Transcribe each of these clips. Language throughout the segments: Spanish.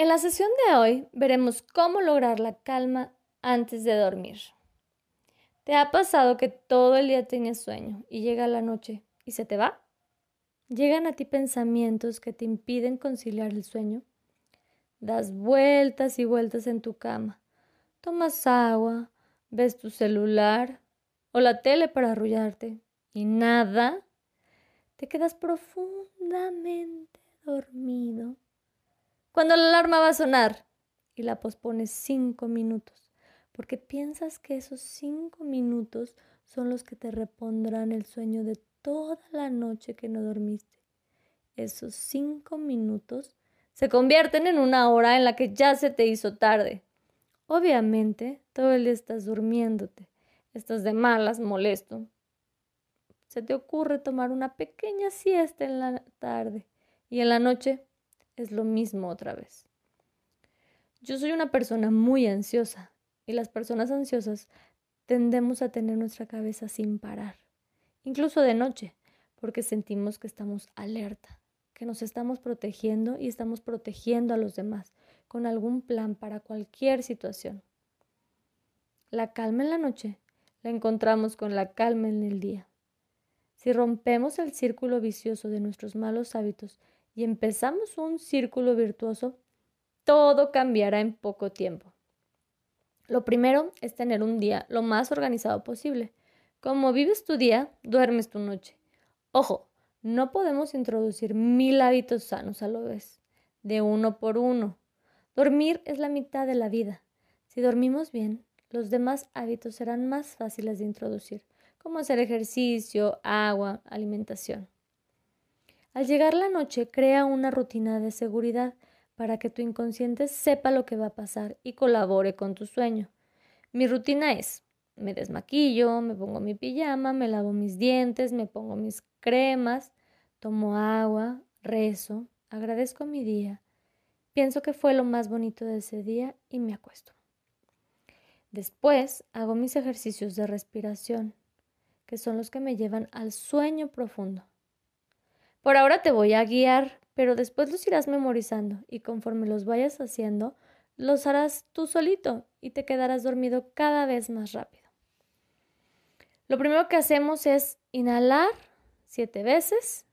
En la sesión de hoy veremos cómo lograr la calma antes de dormir. ¿Te ha pasado que todo el día tienes sueño y llega la noche y se te va? ¿Llegan a ti pensamientos que te impiden conciliar el sueño? Das vueltas y vueltas en tu cama. Tomas agua, ves tu celular o la tele para arrullarte y nada. Te quedas profundamente dormido cuando la alarma va a sonar y la pospones cinco minutos, porque piensas que esos cinco minutos son los que te repondrán el sueño de toda la noche que no dormiste. Esos cinco minutos se convierten en una hora en la que ya se te hizo tarde. Obviamente, todo el día estás durmiéndote, estás de malas, molesto. Se te ocurre tomar una pequeña siesta en la tarde y en la noche es lo mismo otra vez. Yo soy una persona muy ansiosa y las personas ansiosas tendemos a tener nuestra cabeza sin parar, incluso de noche, porque sentimos que estamos alerta, que nos estamos protegiendo y estamos protegiendo a los demás con algún plan para cualquier situación. La calma en la noche la encontramos con la calma en el día. Si rompemos el círculo vicioso de nuestros malos hábitos y empezamos un círculo virtuoso, todo cambiará en poco tiempo. Lo primero es tener un día lo más organizado posible. Como vives tu día, duermes tu noche. Ojo, no podemos introducir mil hábitos sanos a la vez, de uno por uno. Dormir es la mitad de la vida. Si dormimos bien, los demás hábitos serán más fáciles de introducir, como hacer ejercicio, agua, alimentación. Al llegar la noche, crea una rutina de seguridad para que tu inconsciente sepa lo que va a pasar y colabore con tu sueño. Mi rutina es, me desmaquillo, me pongo mi pijama, me lavo mis dientes, me pongo mis cremas, tomo agua, rezo, agradezco mi día, pienso que fue lo más bonito de ese día y me acuesto. Después hago mis ejercicios de respiración, que son los que me llevan al sueño profundo. Por ahora te voy a guiar, pero después los irás memorizando y conforme los vayas haciendo, los harás tú solito y te quedarás dormido cada vez más rápido. Lo primero que hacemos es inhalar siete veces.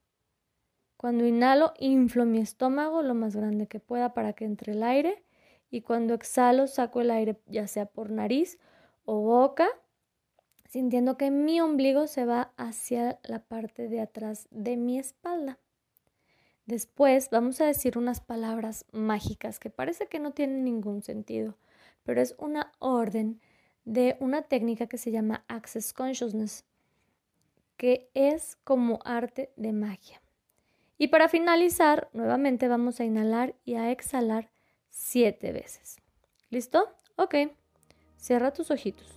Cuando inhalo, inflo mi estómago lo más grande que pueda para que entre el aire y cuando exhalo, saco el aire ya sea por nariz o boca sintiendo que mi ombligo se va hacia la parte de atrás de mi espalda. Después vamos a decir unas palabras mágicas que parece que no tienen ningún sentido, pero es una orden de una técnica que se llama Access Consciousness, que es como arte de magia. Y para finalizar, nuevamente vamos a inhalar y a exhalar siete veces. ¿Listo? Ok. Cierra tus ojitos.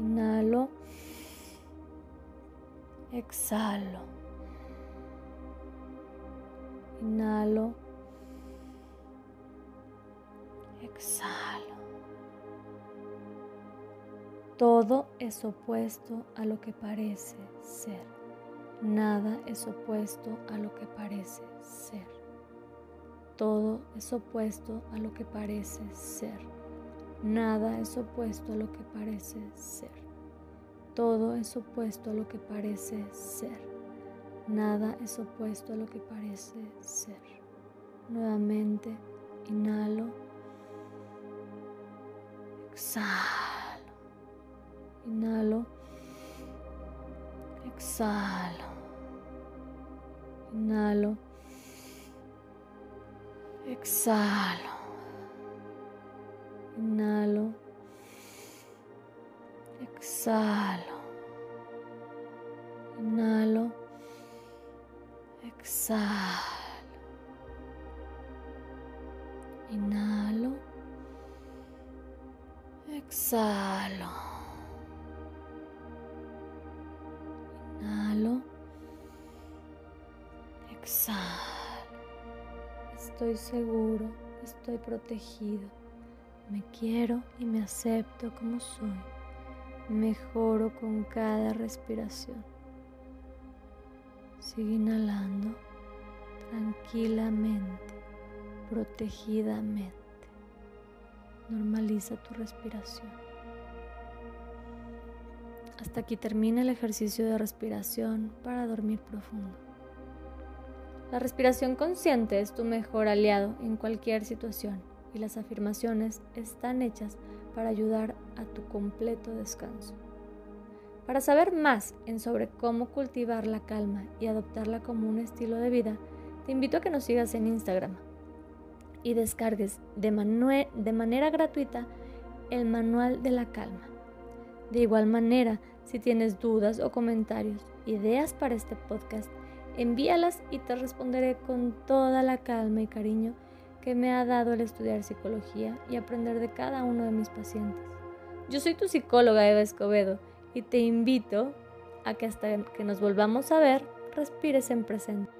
Inhalo. Exhalo. Inhalo. Exhalo. Todo es opuesto a lo que parece ser. Nada es opuesto a lo que parece ser. Todo es opuesto a lo que parece ser. Nada es opuesto a lo que parece ser. Todo es opuesto a lo que parece ser. Nada es opuesto a lo que parece ser. Nuevamente, Inhalo. Exhalo. Inhalo. Exhalo. Inhalo. Exhalo. Exhalo. Inhalo. Exhalo. Inhalo. Exhalo. Inhalo. Exhalo. Estoy seguro, estoy protegido. Me quiero y me acepto como soy. Mejoro con cada respiración. Sigue inhalando tranquilamente protegidamente. Normaliza tu respiración. Hasta aquí termina el ejercicio de respiración para dormir profundo. La respiración consciente es tu mejor aliado en cualquier situación y las afirmaciones están hechas para ayudar a tu completo descanso. Para saber más en sobre cómo cultivar la calma y adoptarla como un estilo de vida, te invito a que nos sigas en Instagram y descargues de, de manera gratuita el manual de la calma. De igual manera, si tienes dudas o comentarios, ideas para este podcast, envíalas y te responderé con toda la calma y cariño que me ha dado el estudiar psicología y aprender de cada uno de mis pacientes. Yo soy tu psicóloga Eva Escobedo y te invito a que hasta que nos volvamos a ver, respires en presente.